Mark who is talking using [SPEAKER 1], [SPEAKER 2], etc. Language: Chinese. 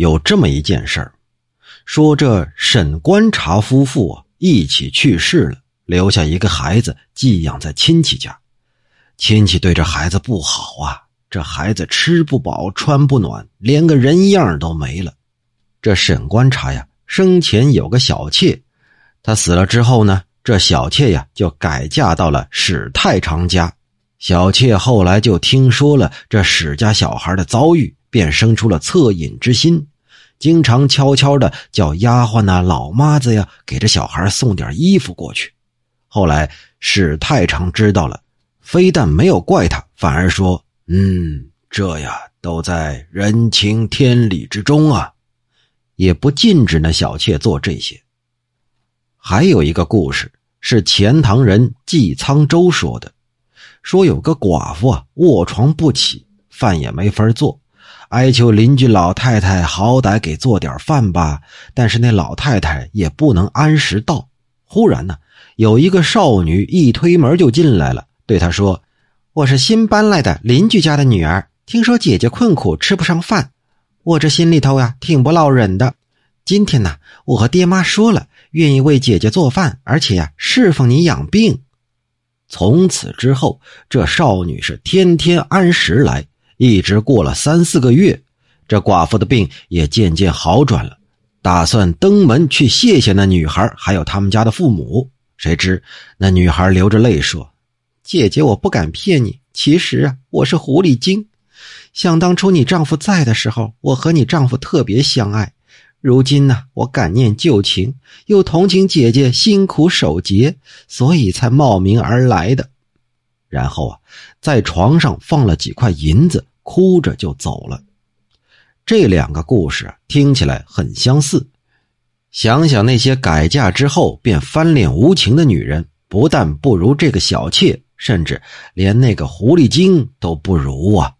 [SPEAKER 1] 有这么一件事儿，说这沈观察夫妇啊一起去世了，留下一个孩子寄养在亲戚家。亲戚对这孩子不好啊，这孩子吃不饱穿不暖，连个人样都没了。这沈观察呀，生前有个小妾，他死了之后呢，这小妾呀就改嫁到了史太常家。小妾后来就听说了这史家小孩的遭遇，便生出了恻隐之心，经常悄悄的叫丫鬟呐、老妈子呀，给这小孩送点衣服过去。后来史太常知道了。非但没有怪他，反而说：“嗯，这呀都在人情天理之中啊，也不禁止那小妾做这些。”还有一个故事是钱塘人季沧州说的，说有个寡妇啊卧床不起，饭也没法做，哀求邻居老太太好歹给做点饭吧，但是那老太太也不能按时到。忽然呢，有一个少女一推门就进来了。对他说：“我是新搬来的邻居家的女儿，听说姐姐困苦吃不上饭，我这心里头呀挺不落忍的。今天呢，我和爹妈说了，愿意为姐姐做饭，而且呀侍奉你养病。从此之后，这少女是天天按时来，一直过了三四个月，这寡妇的病也渐渐好转了，打算登门去谢谢那女孩，还有他们家的父母。谁知那女孩流着泪说。”姐姐，我不敢骗你。其实啊，我是狐狸精。想当初你丈夫在的时候，我和你丈夫特别相爱。如今呢，我感念旧情，又同情姐姐辛苦守节，所以才冒名而来的。然后啊，在床上放了几块银子，哭着就走了。这两个故事听起来很相似。想想那些改嫁之后便翻脸无情的女人，不但不如这个小妾。甚至连那个狐狸精都不如啊！